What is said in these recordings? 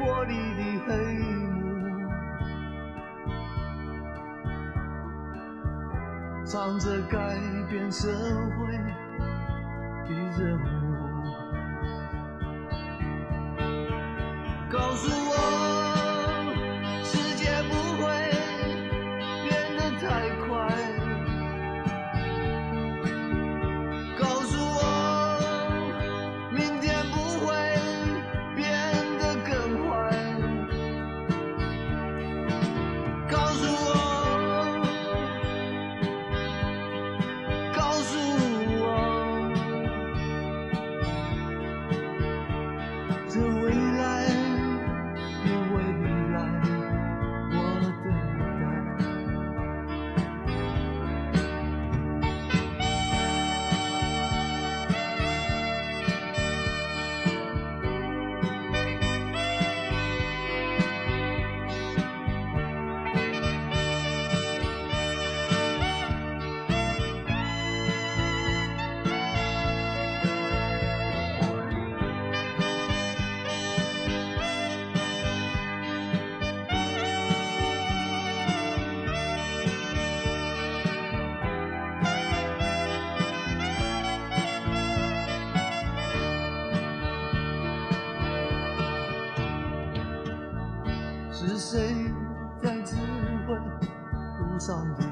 玻璃的黑幕，藏着改变社会的任务。是谁在指挥路上的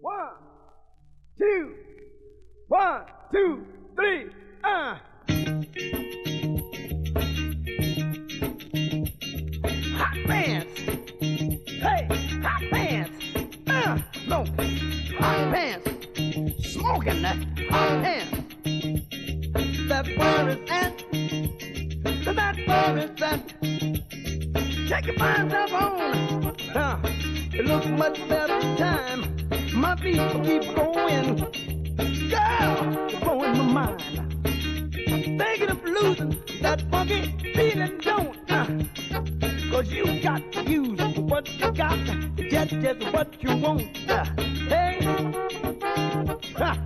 One, two, one, two, three, uh. Hot pants. Hey, hot pants. Uh, no. Hot pants. Smoking that hot pants. That where is at? That where is at? Check your mind up on. Uh, it looks much better time. My feet keep going. Girl, blowing my mind. Thinking of losing that funky feeling, don't uh, Cause you got to use what you got to get just what you want. Uh, hey, hot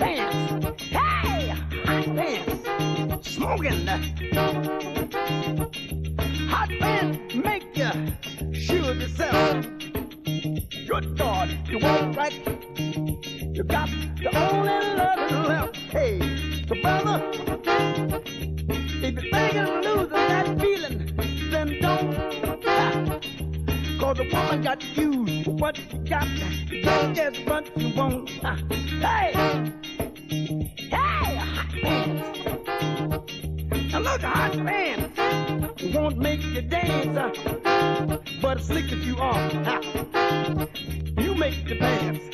pants. Hey, hot pants. Smoking. Right. You got the only love left. Hey, so brother, if you're thinking of losing that feeling, then don't stop. Cause the woman got you what you got. Don't just what you want. Hey, hey. Now look, hot pants won't make you dance, but slick as you are, make the dance.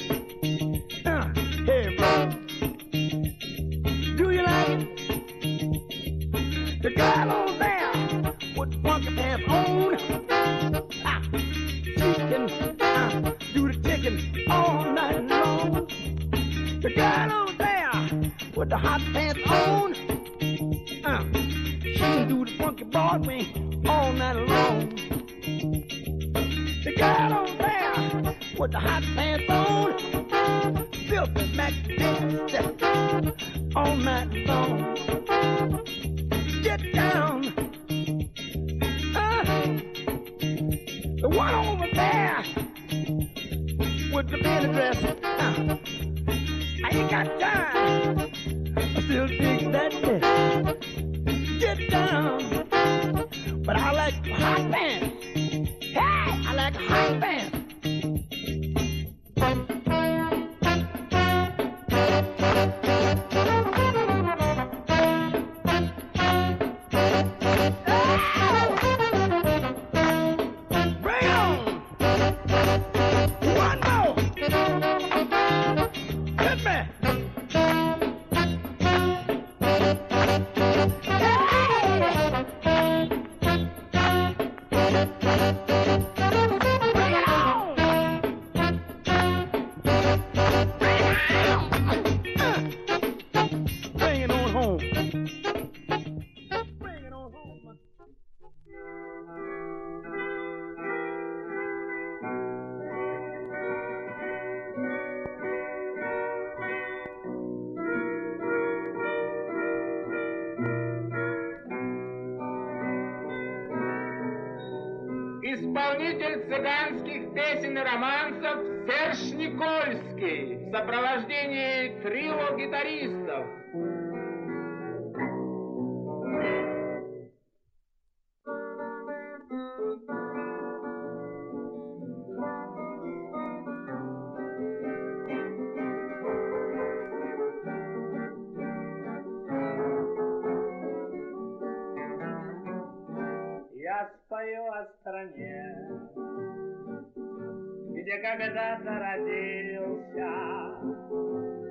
Когда-то родился,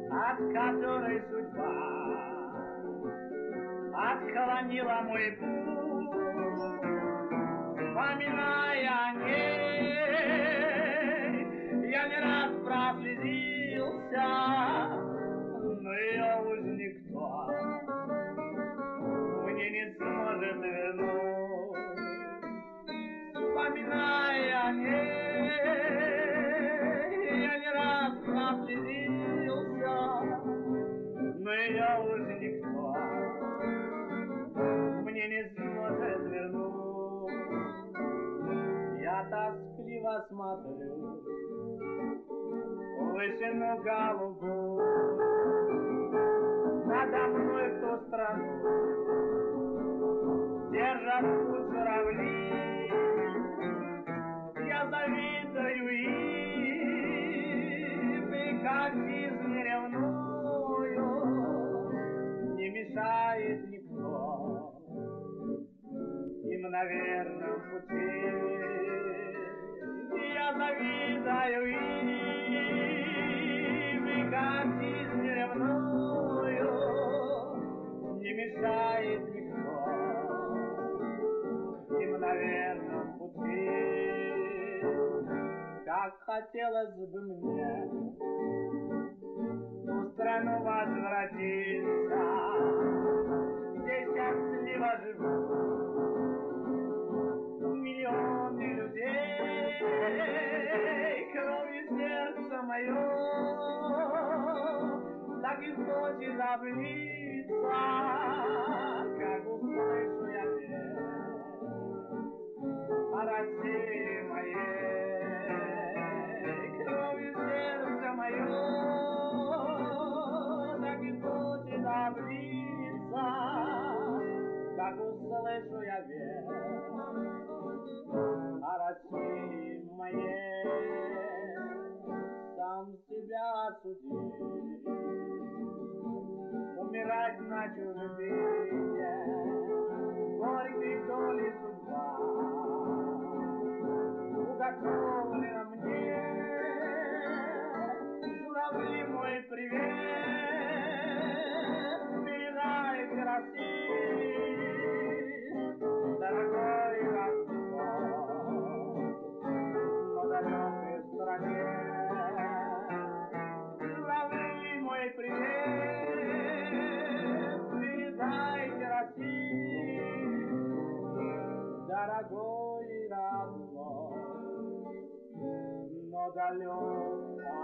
от которой судьба отклонила мой путь, вспоминая в вышину голубую, надо мной в ту держат путь журавли. Я завидую им, и как жизнь ревную, не мешает никто им на верном пути. Я завидую им, мешает никто им на верном пути. Как хотелось бы мне в страну возвратиться, где счастливо живут миллионы людей, крови сердце мое, так и хочет облиться, как услышу я петь о России моей, кровью сердце мое, так и облиться, как услышу я век о России моей, сам себя осудил, умирать на чужбине, горькой доли судьба уготовлена мне. Журавли мой привет, Alona,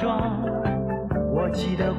装？我记得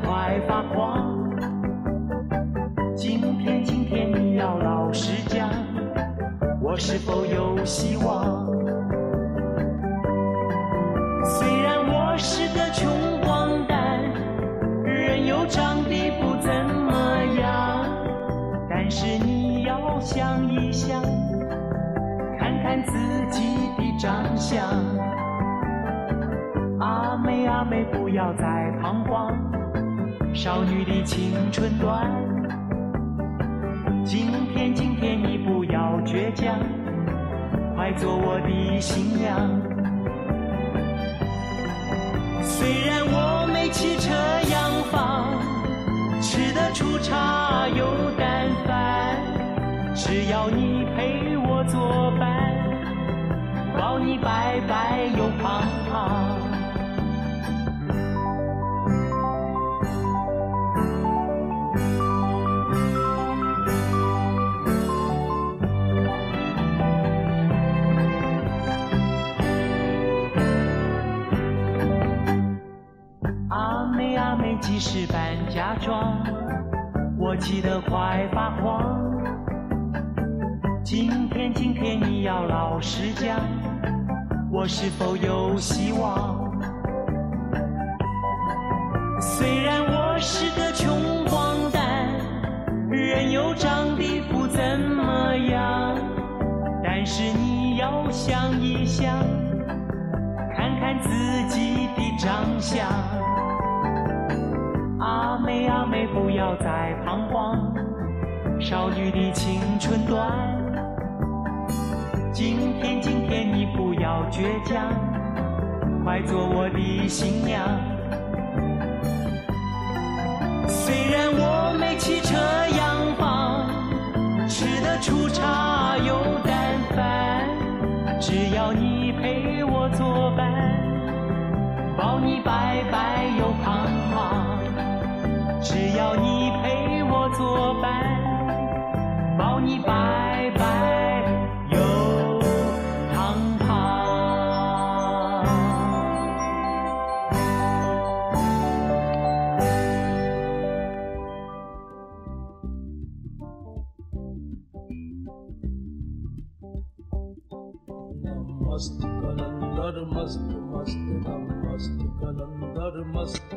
मस्त कलंदर मस्त मस्त दम मस्त कलंदर मस्त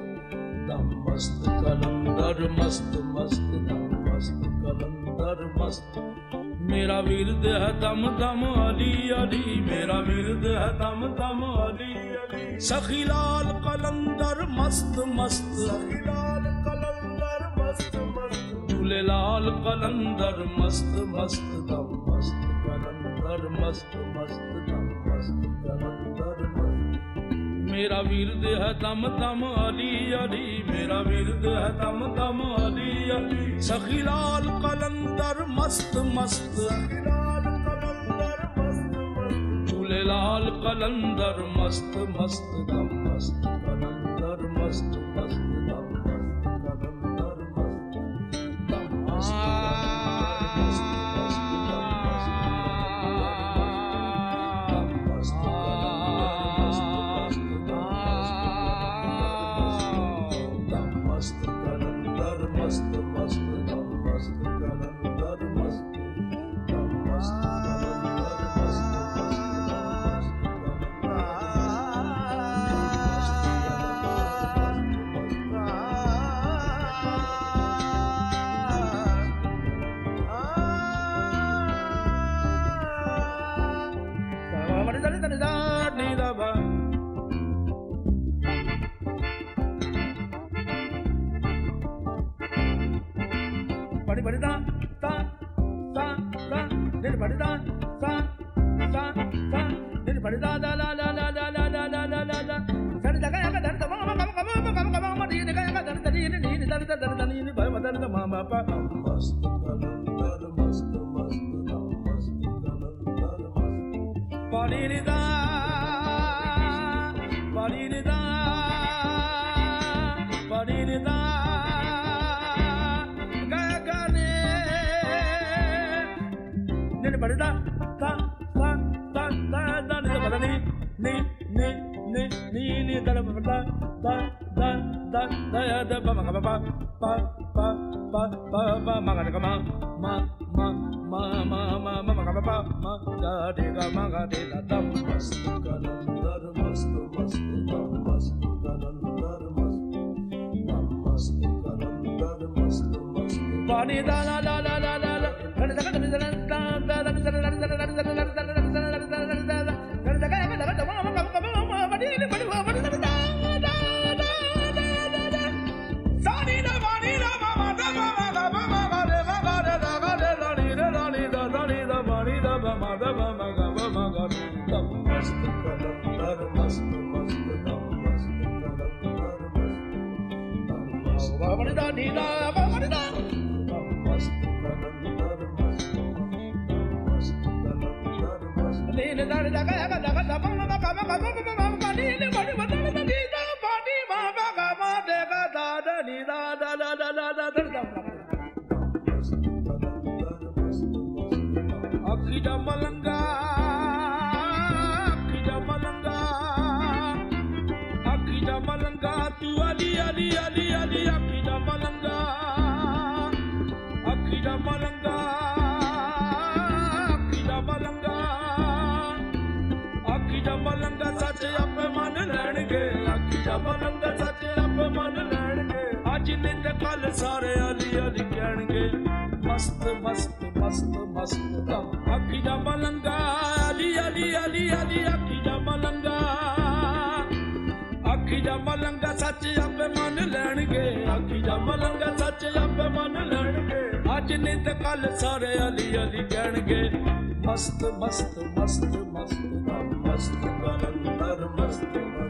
दम मस्त कलंदर मस्त मस्त दम मस्त कलंदर मस्त मेरा वीरद है दम दम अली अली मेरा वीरद है दम दम अली अली सखीलाल कलंदर मस्त मस्त सखीलाल कलंदर मस्त मस्त झूलेलाल कलंदर मस्त मस्त दम मस्त कलंदर मस्त मस्त दम मेरा वीरद है दम दम अली अली, मेरा वीरद है दम दम अली अली। सखी लाल कलंदर मस्त मस्त झूलेलाल कलंदर मस्त मस्त दम ਬਲੰਦ ਸੱਚ ਅਪਮਨ ਲੈਣਗੇ ਅੱਜ ਨਿਤ ਕੱਲ ਸਾਰੇ ਅਲੀ ਅਲੀ ਕਹਿਣਗੇ ਮਸਤ ਮਸਤ ਮਸਤ ਮਸਤ ਦਮ ਅੱਖੀ ਦਾ ਬਲੰਗਾ ਅਲੀ ਅਲੀ ਅਲੀ ਅਲੀ ਅੱਖੀ ਦਾ ਬਲੰਗਾ ਅੱਖੀ ਦਾ ਮਲੰਗਾ ਸੱਚ ਆਪੇ ਮੰਨ ਲੈਣਗੇ ਅੱਖੀ ਦਾ ਮਲੰਗਾ ਸੱਚ ਆਪੇ ਮੰਨ ਲੈਣਗੇ ਅੱਜ ਨਿਤ ਕੱਲ ਸਾਰੇ ਅਲੀ ਅਲੀ ਕਹਿਣਗੇ ਮਸਤ ਮਸਤ ਮਸਤ ਮਸਤ ਦਮ ਮਸਤ ਬਲੰਦਰ ਮਸਤ ਮਸਤ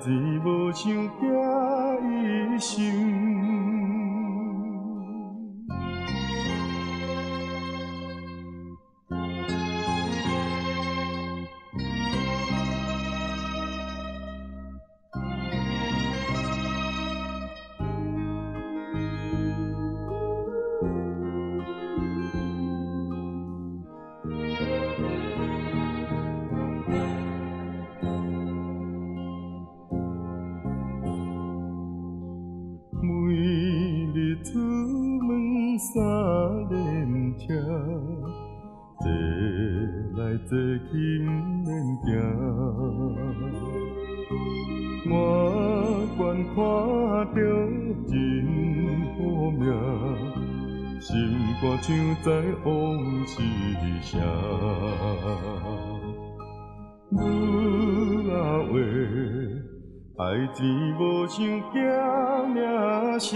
天无像寄一生。恁听，坐来坐去不免惊。我愿看到真好命，心肝像在往事声。女啊话，爱情无像惊命声。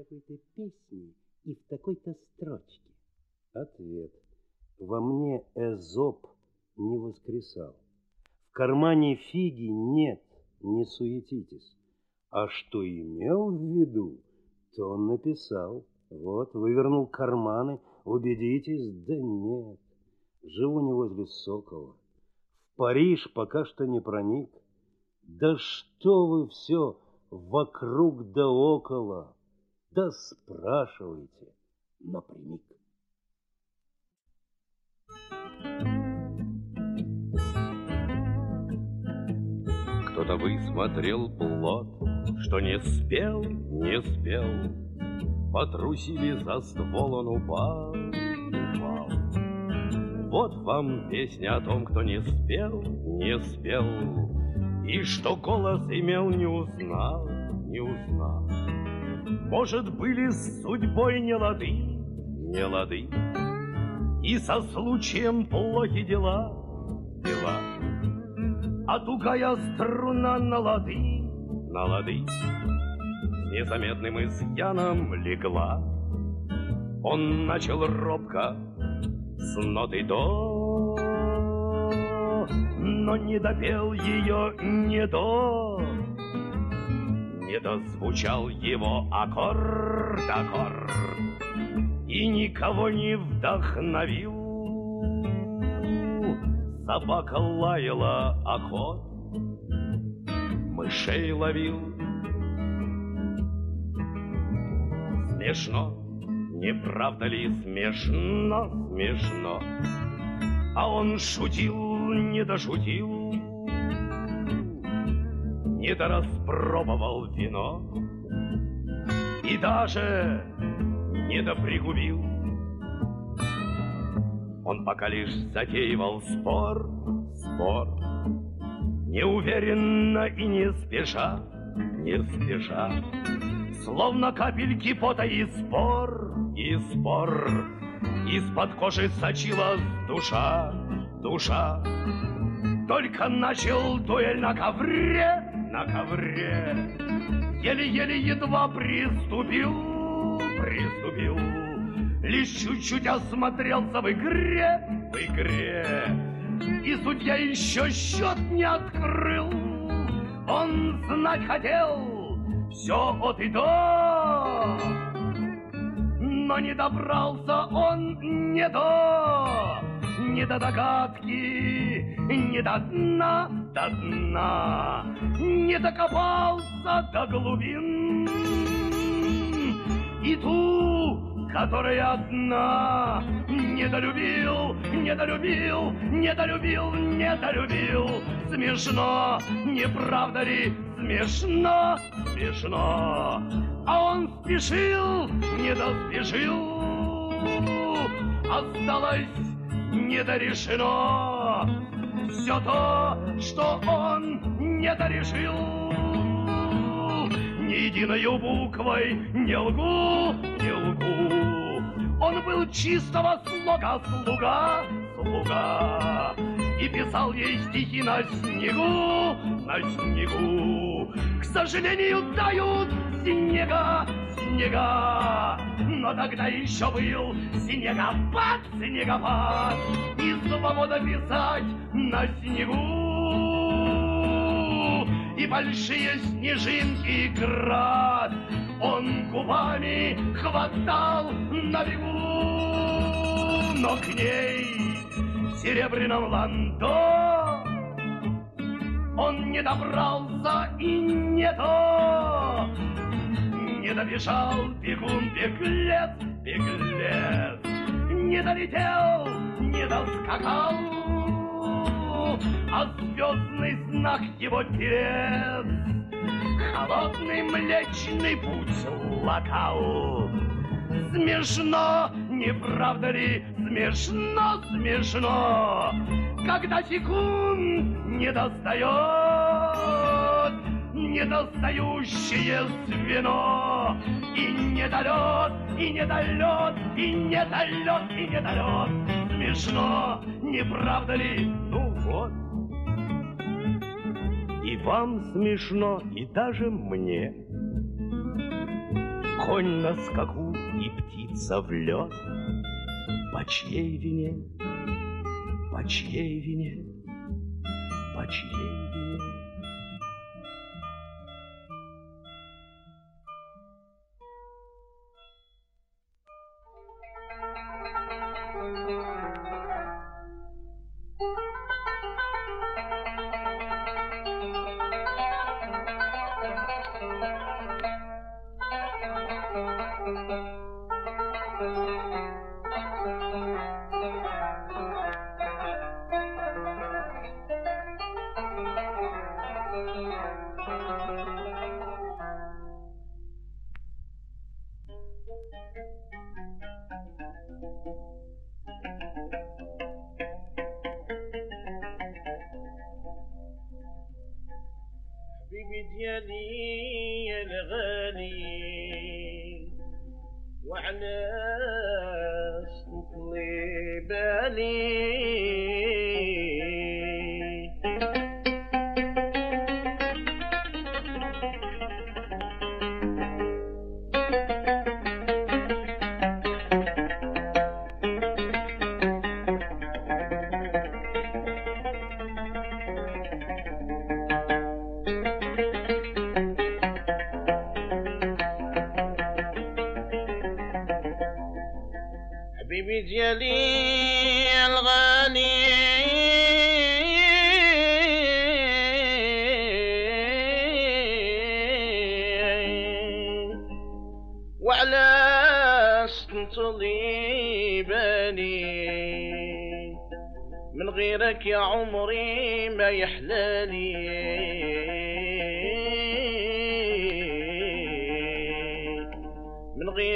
Такой-то песне и в такой-то строчке? Ответ. Во мне Эзоп не воскресал. В кармане фиги нет, не суетитесь. А что имел в виду, то он написал. Вот, вывернул карманы, убедитесь, да нет. Живу не возле Сокола. В Париж пока что не проник. Да что вы все вокруг да около, да спрашивайте напрямик. Кто-то высмотрел плод, что не спел, не спел. Потрусили за ствол, он упал, упал. Вот вам песня о том, кто не спел, не спел. И что голос имел, не узнал, не узнал. Может, были с судьбой не лады, не лады. И со случаем плохи дела, дела. А тугая струна на лады, на лады, незаметным изъяном легла. Он начал робко с ноты до, но не допел ее не до, не дозвучал его аккорд, аккорд, и никого не вдохновил Собака лаяла, кот мышей ловил. Смешно, не правда ли смешно, смешно? А он шутил, не дошутил, не дораспробовал вино и даже не допригубил. Он пока лишь затеивал спор, спор, Неуверенно и не спеша, не спеша, Словно капельки пота и спор, и спор, Из-под кожи сочилась душа, душа. Только начал дуэль на ковре, на ковре, Еле-еле едва приступил, приступил Лишь чуть-чуть осмотрелся в игре, в игре. И судья еще счет не открыл. Он знать хотел все от и до. Но не добрался он не до, не до догадки, не до дна, до дна, не докопался до глубин. И тут которая одна Недолюбил, недолюбил, недолюбил, недолюбил. Смешно, не правда ли, смешно, смешно. А он спешил, не доспешил. Осталось недорешено Все то, что он недорешил ни единою буквой не лгу, не лгу. Он был чистого слога слуга, слуга, И писал ей стихи на снегу, на снегу. К сожалению, дают снега, снега, Но тогда еще был снегопад, снегопад, свобода писать на снегу. И большие снежинки град Он губами хватал на бегу, но к ней в серебряном ландо Он не добрался и не то, не добежал бегун беглец, беглец, не долетел, не доскакал а звездный знак его телец. Холодный млечный путь локал. Смешно, не правда ли, смешно, смешно, когда секунд не достает недостающее звено. И недолет, и недолет, и недолет, и недолет смешно, не правда ли? Ну вот. И вам смешно, и даже мне. Конь на скаку и птица в лед. По чьей вине? По чьей вине? По чьей вине? العلي الغالي وعلى صوت بالي الجليل الغني. وعلى تضيبني من غيرك يا عمري ما يحلالي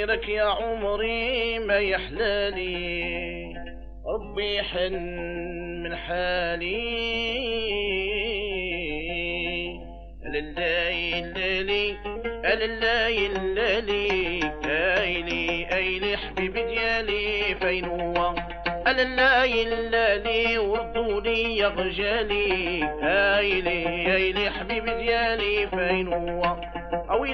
غيرك يا عمري ما يحلالي. ربي حن من حالي. لله الليلي لله الليلي ايلي ايلي حبيبي ديالي فين هو؟ لله الليلي وردوا لي يا غجالي ايلي ايلي حبيبي ديالي فين هو؟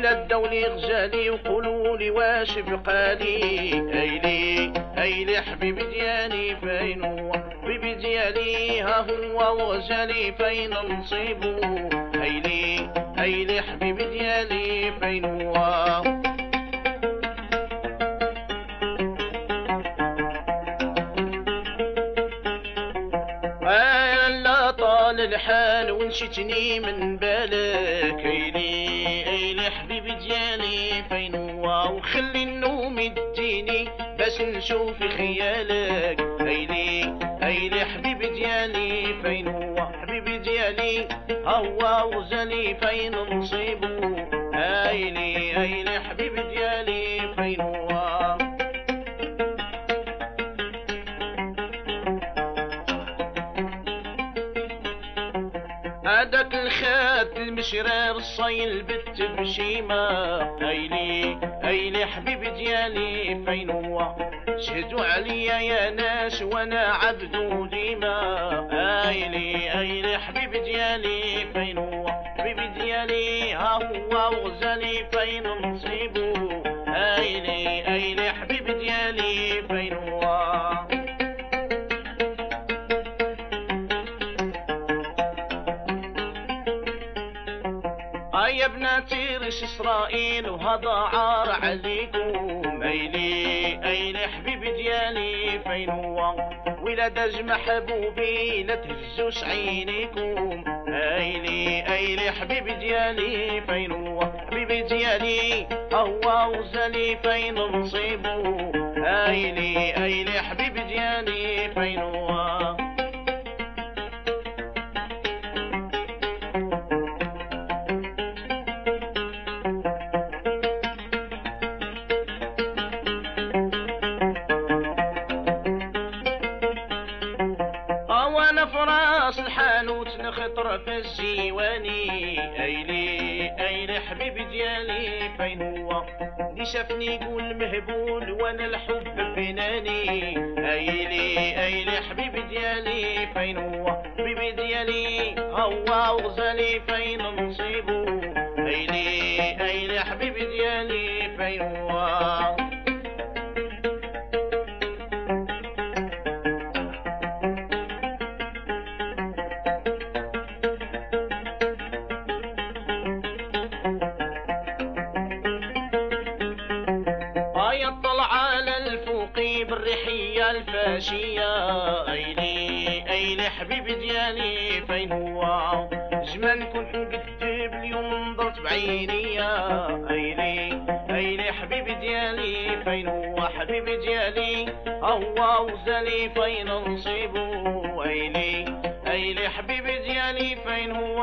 إلى الدول غزالي وقولوا لي واش بقالي. أيلي أيلي حبيب ديالي فين هو حبيب ديالي ها هو وغجالي فين نصيبو؟ أيلي أيلي حبيب ديالي فين هو الحال ونشتني من بالك. بالي بينوة وخلي النوم يديني باش نشوف خيالك. هيلي هيلي حبيبي ديالي بينوة حبيبي ديالي هوا وجالي فين نصيبو هيلي الخات المشرار الصايل بت بشيمة أيلي أيلي حبيبي ديالي فين هو؟ شهدوا عليا يا ناس وأنا عبد ديما. أيلي أيلي حبيبي ديالي فين هو؟ حبيبي ديالي ها هو وغزالي فين نصيبو؟ أيلي أيلي حبيبي ديالي فين ريش إسرائيل وهذا عار عليكم ايلي ايلي حبيبي ديالي؟ فين هو؟ ولاد محبوبي لا تهزوش عينيكم. ايلي ايلي حبيبي ديالي؟ فين هو؟ حبيبي ديالي هو وزالي فين نصيبو ايلي ايلي حبيبي ديالي؟ فين هو؟ اللي شافني يقول مهبول وأنا الحب فيناني ايلي ايلي حبيبي ديالي فين هو حبيبي ديالي؟ هو وغزالي فين نصيبو ايلي ايلي حبيبي ديالي فين هو؟ حبيبي ديالي فين هو؟ جمال كنت نكذب اليوم نظرت بعيني ايلي ايلي حبيبي ديالي فين هو؟ حبيبي ديالي هو وزالي فين نصيبو ايلي ايلي حبيبي ديالي فين هو؟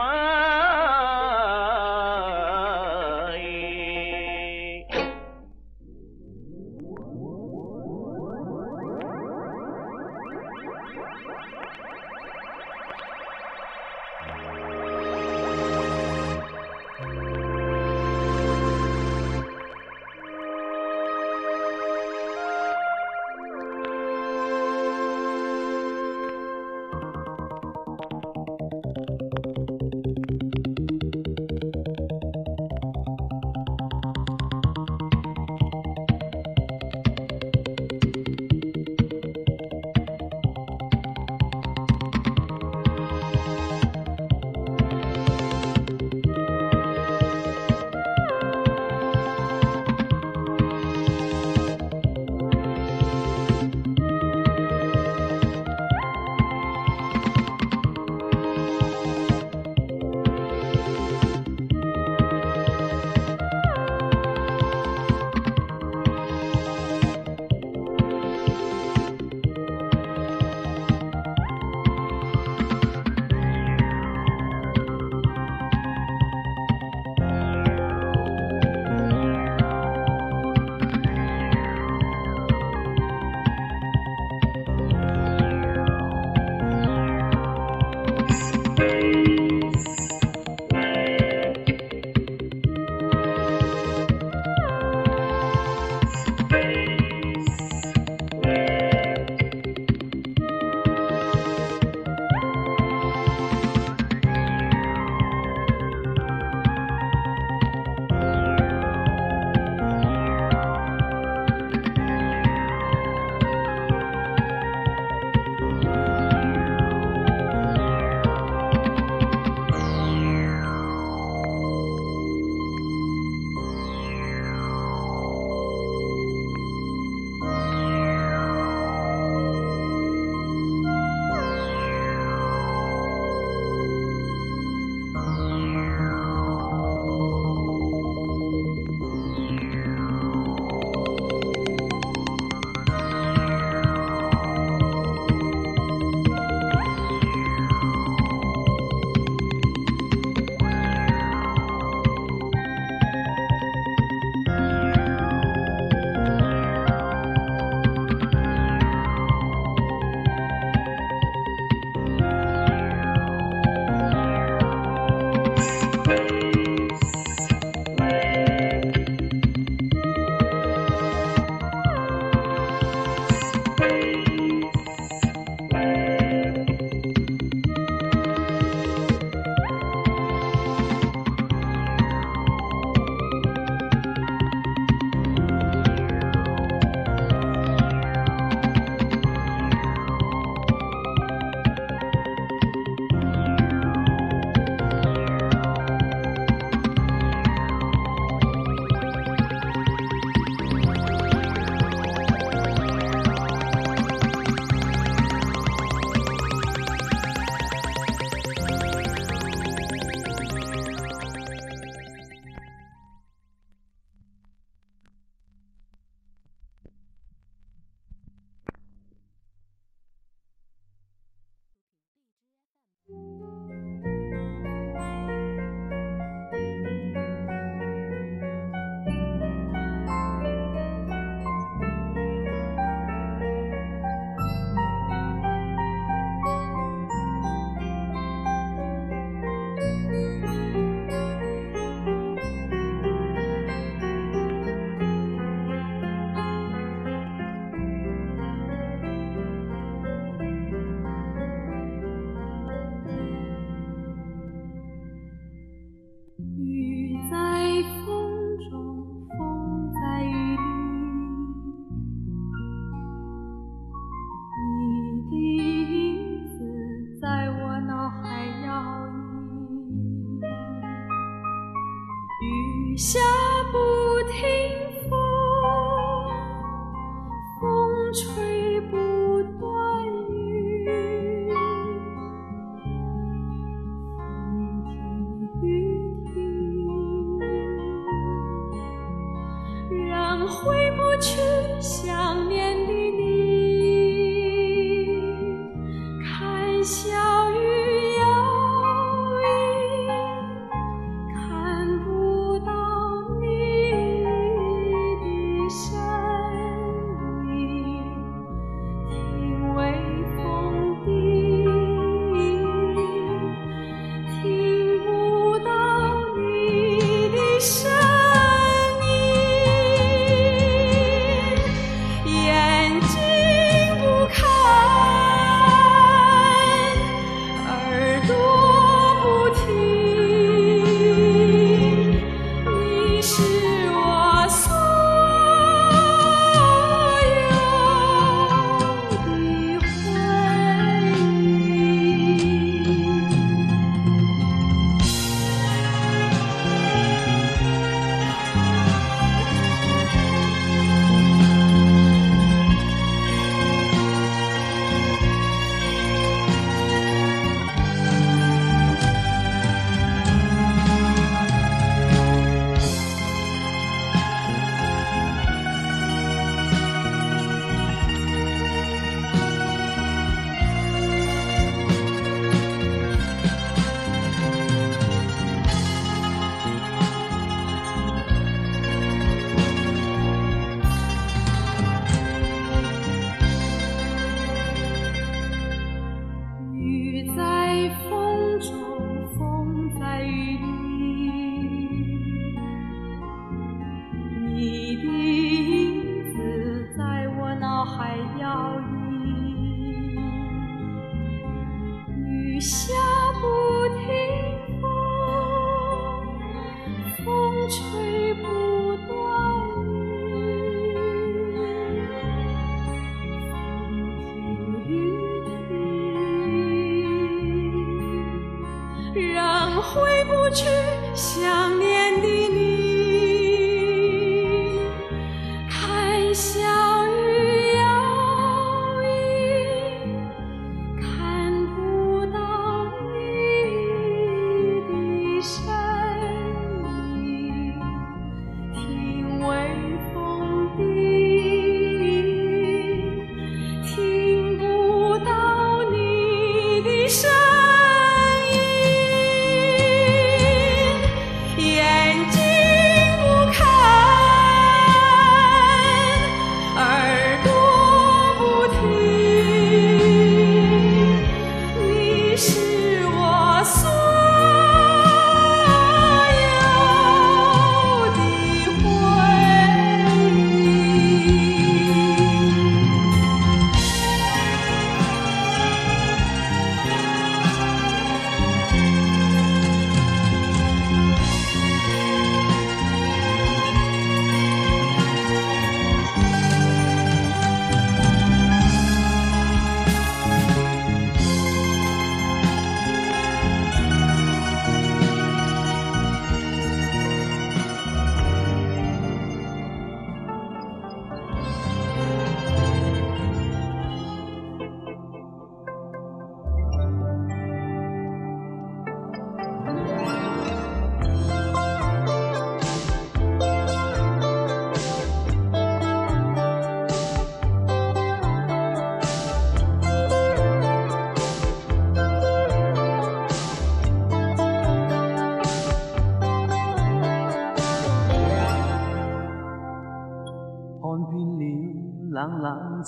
去想念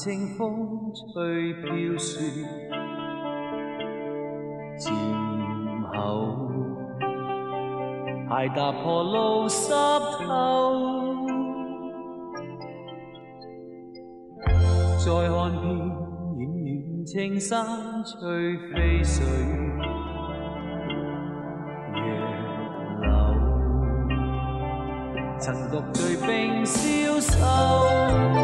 清风吹飘雪，渐后鞋踏破路湿透，再看遍远远青山吹飞水，月流曾独醉冰消瘦。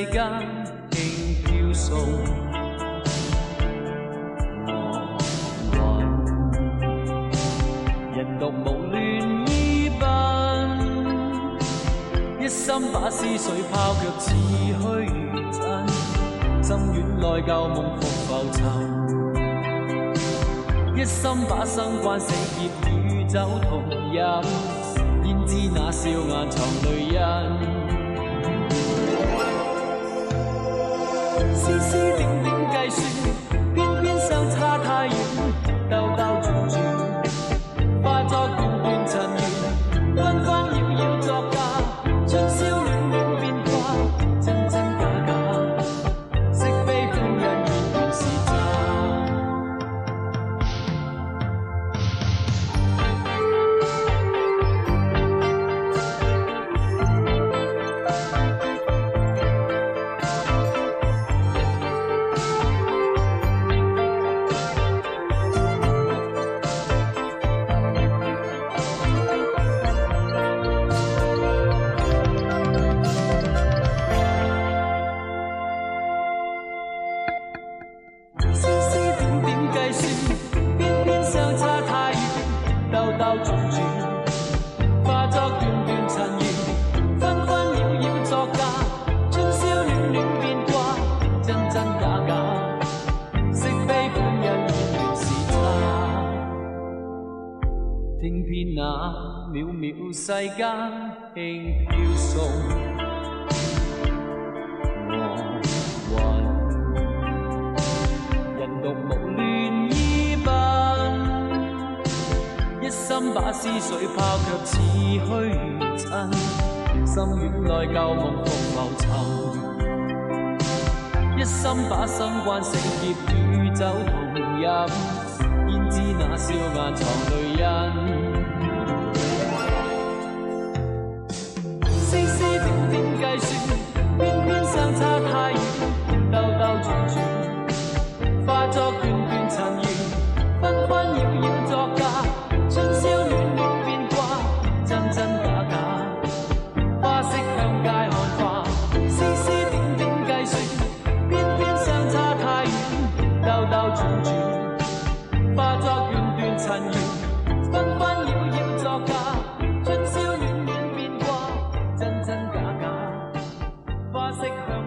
世间轻飘送，我问人独无乱依缤，一心把思绪抛却似虚真，心远内旧梦复浮沉，一心把生关死劫与酒同饮，焉知那笑颜藏泪印。丝丝点点计算偏偏相差太远兜兜转转。passing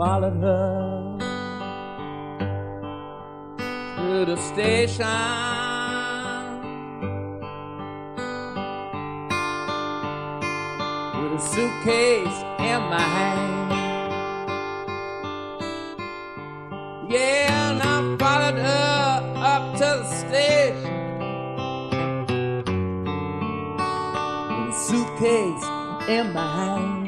followed her to the station. With a suitcase in my hand. Yeah, and I followed her up to the station. With a suitcase in my hand.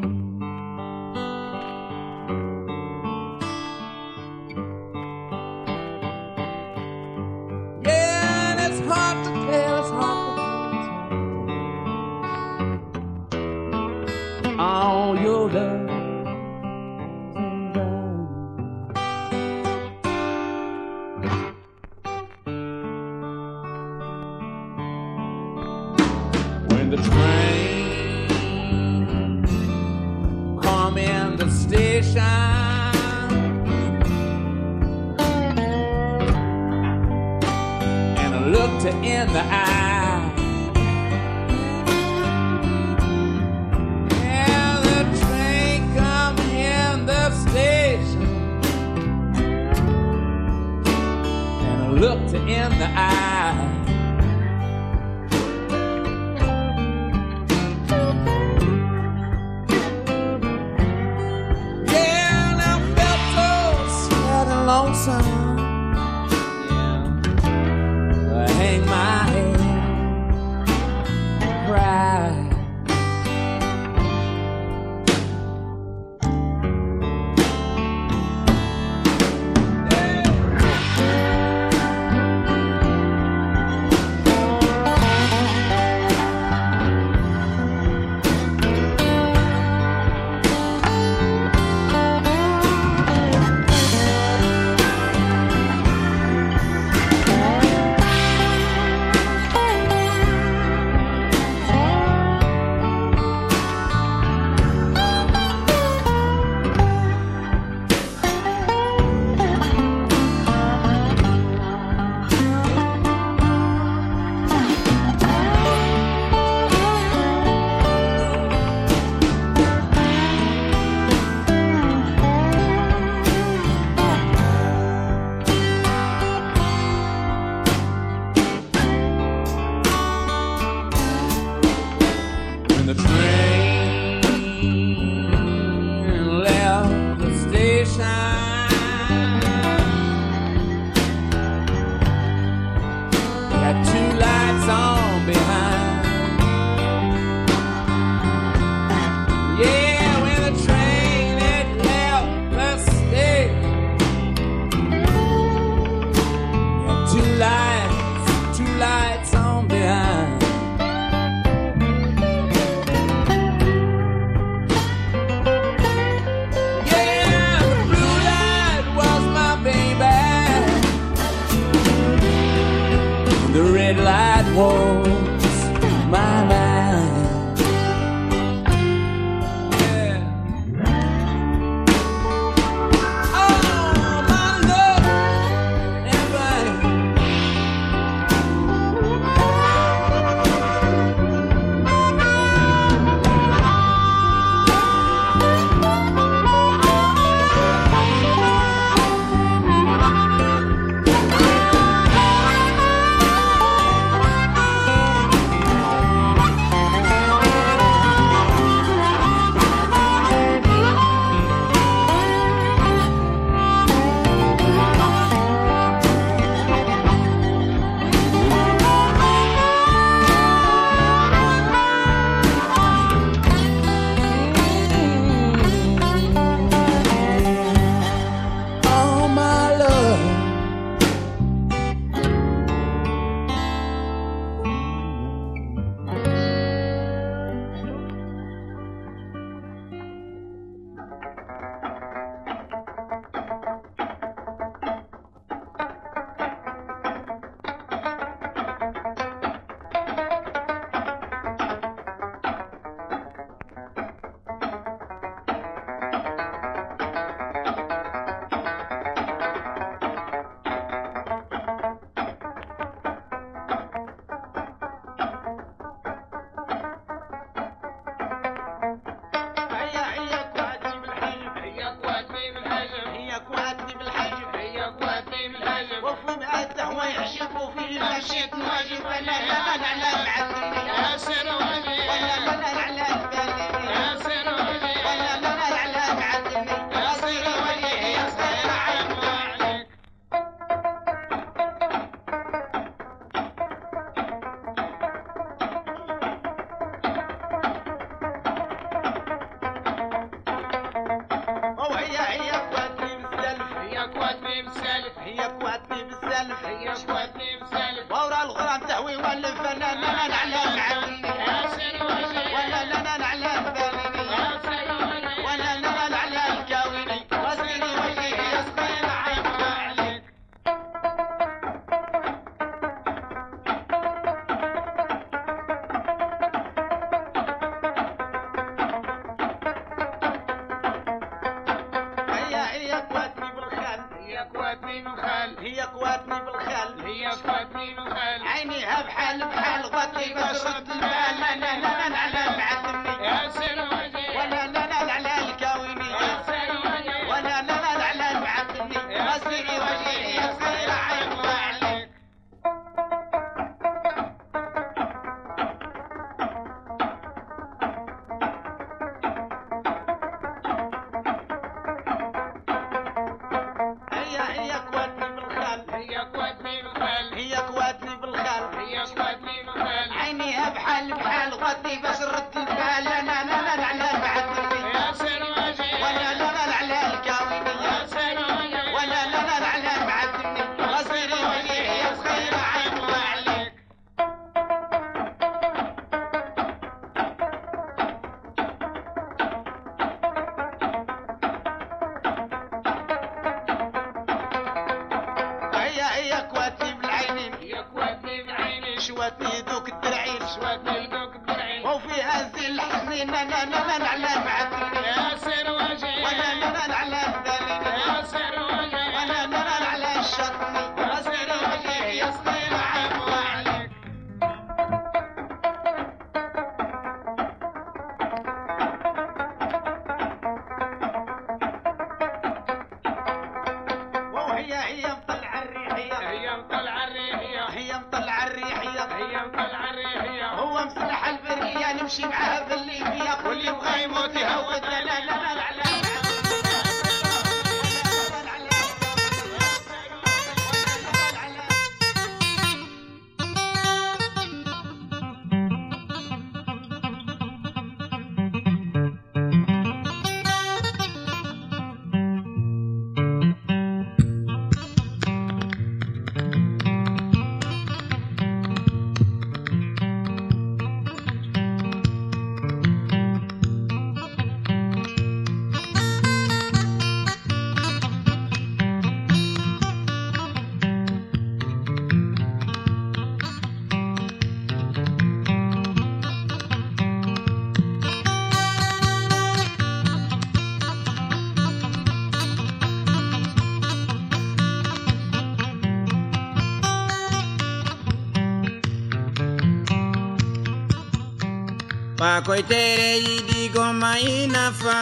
Akoitere idigoma inafa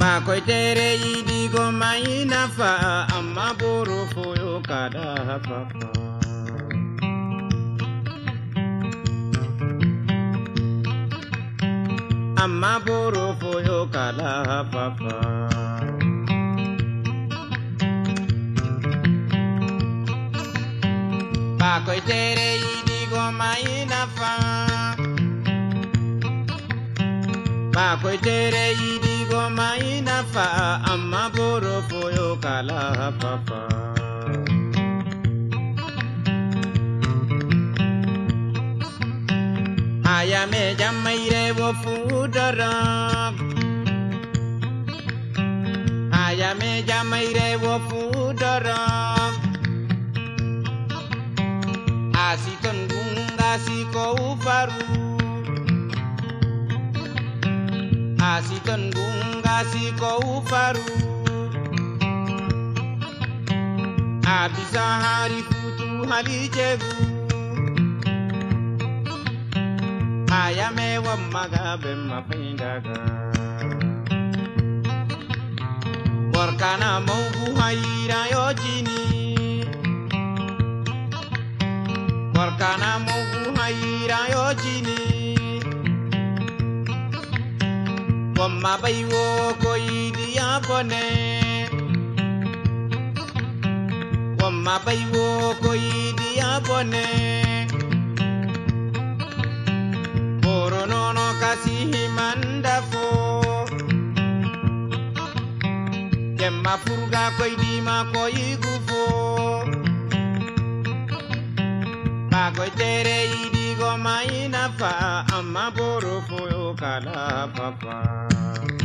Makoitere idigoma inafa Amma burufu yukada papa. Amma burufu yukada papa. Paco y Tere akwetere idigo mainafa amma borofoyo kala papa ayame jamaire wo fudara ayame jamaire wo fudara asiton gunga siko ufaru Si tenggung, si kau paru. Abisa hari putu hari jebu jegu ayame maga bema pindaga warkana maugu hayira yojini warkana maugu hayira yojini माबै वो कोई दिया बने वो माबै वो कोई दिया बने corona kasi himanda fo jemma furga koydima koyigu fo ɓa koy tere goma ina fa amma boro koyo kala fafa.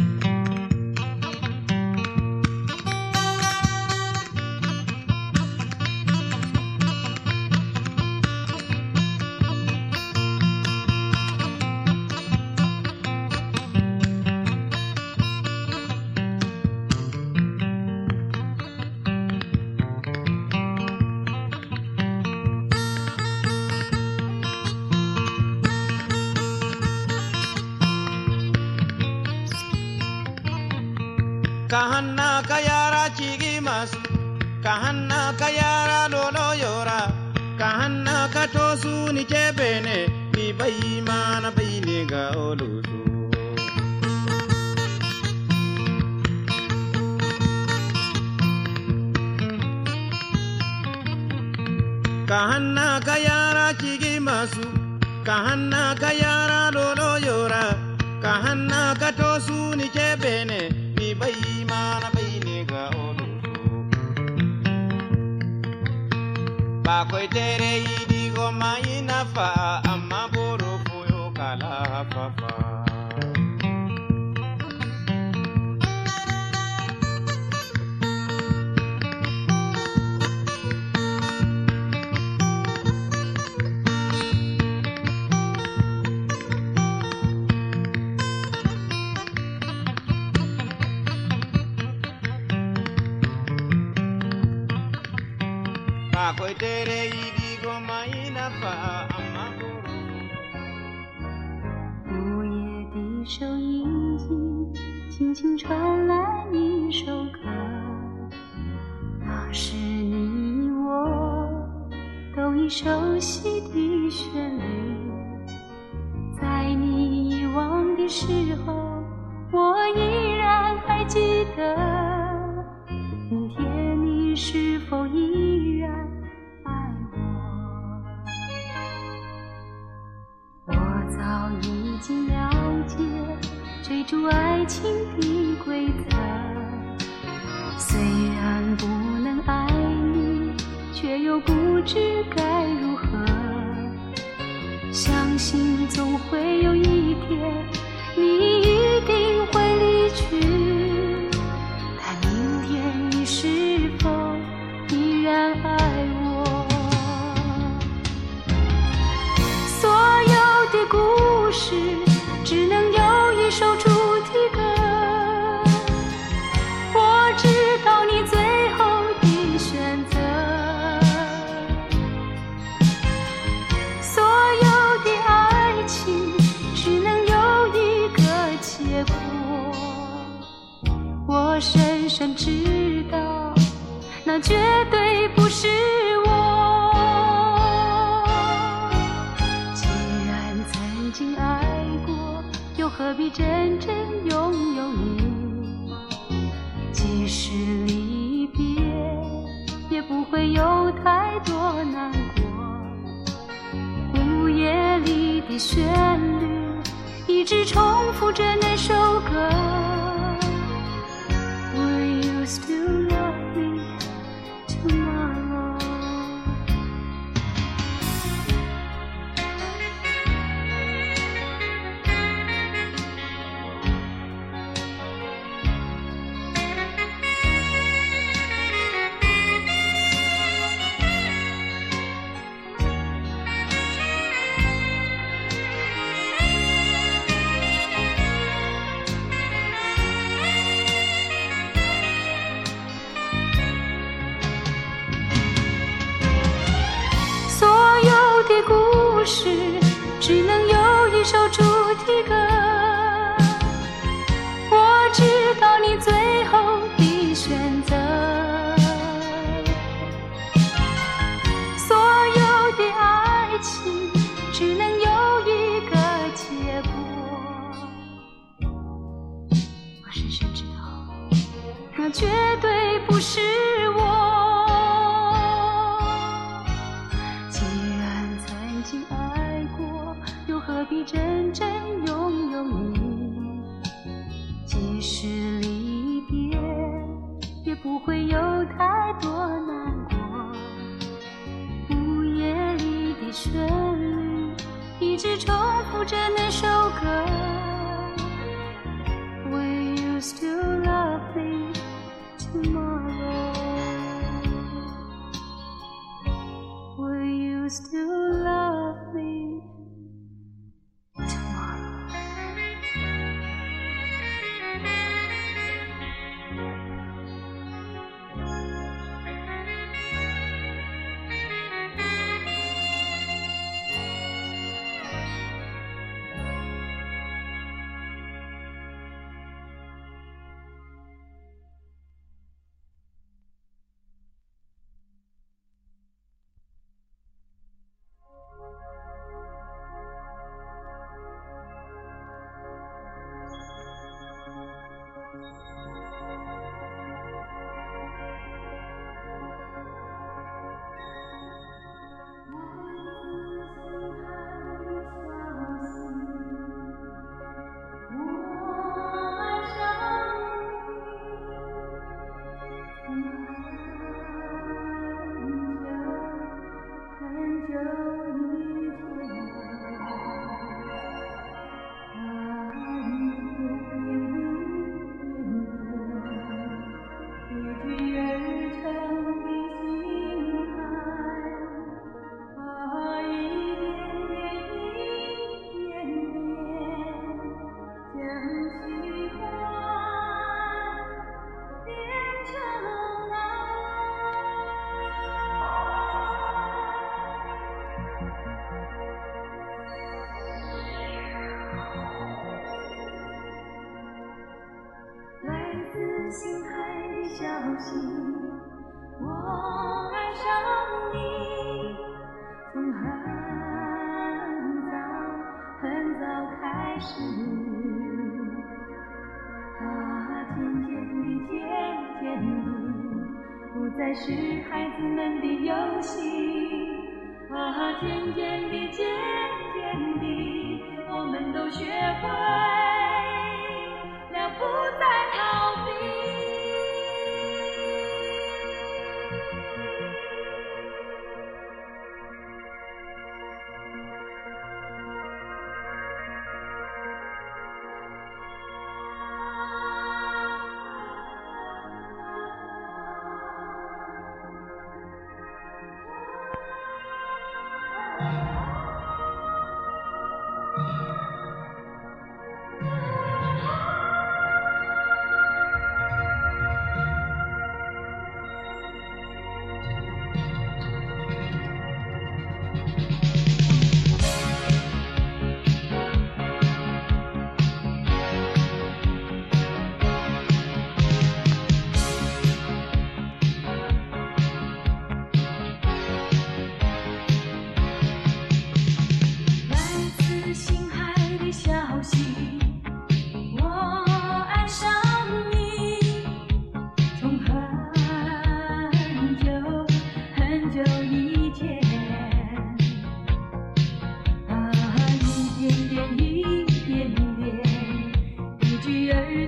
kahana kayara chigimasu kahana kayara lolo yora kahana katosu ni chebene ni bai mana bai ne ga olu ba koi tere idi go mai na fa 心。这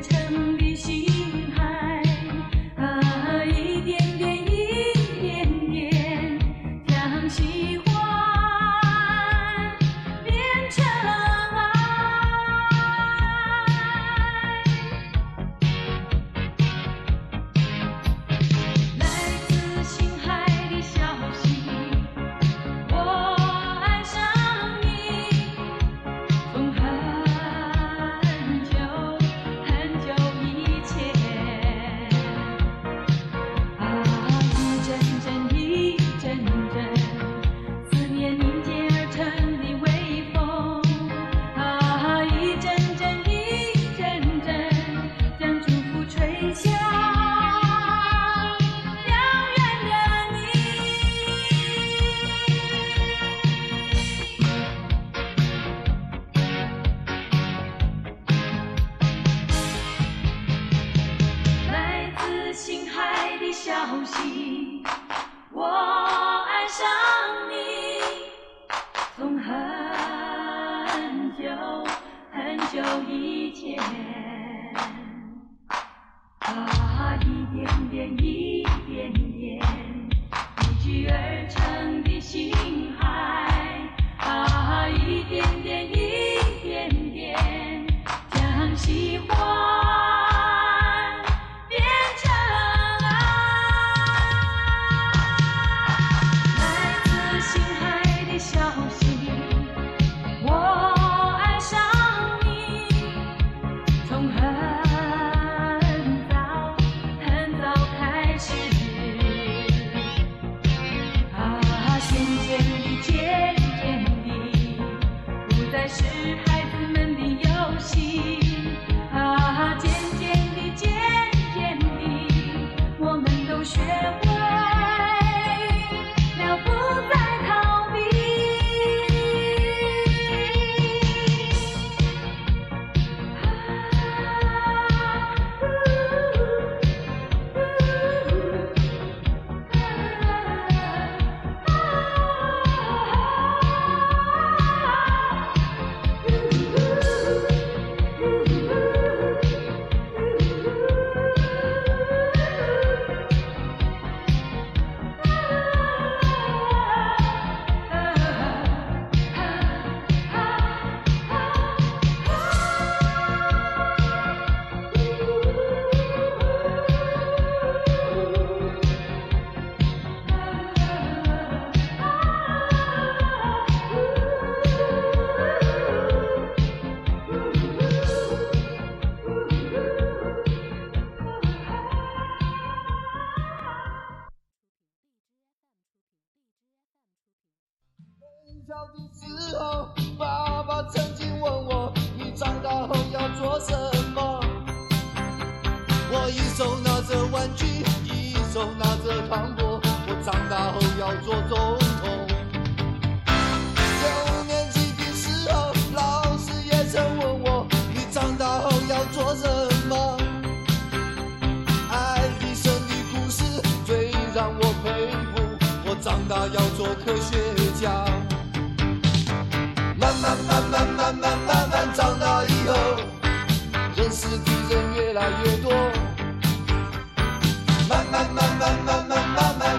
pretend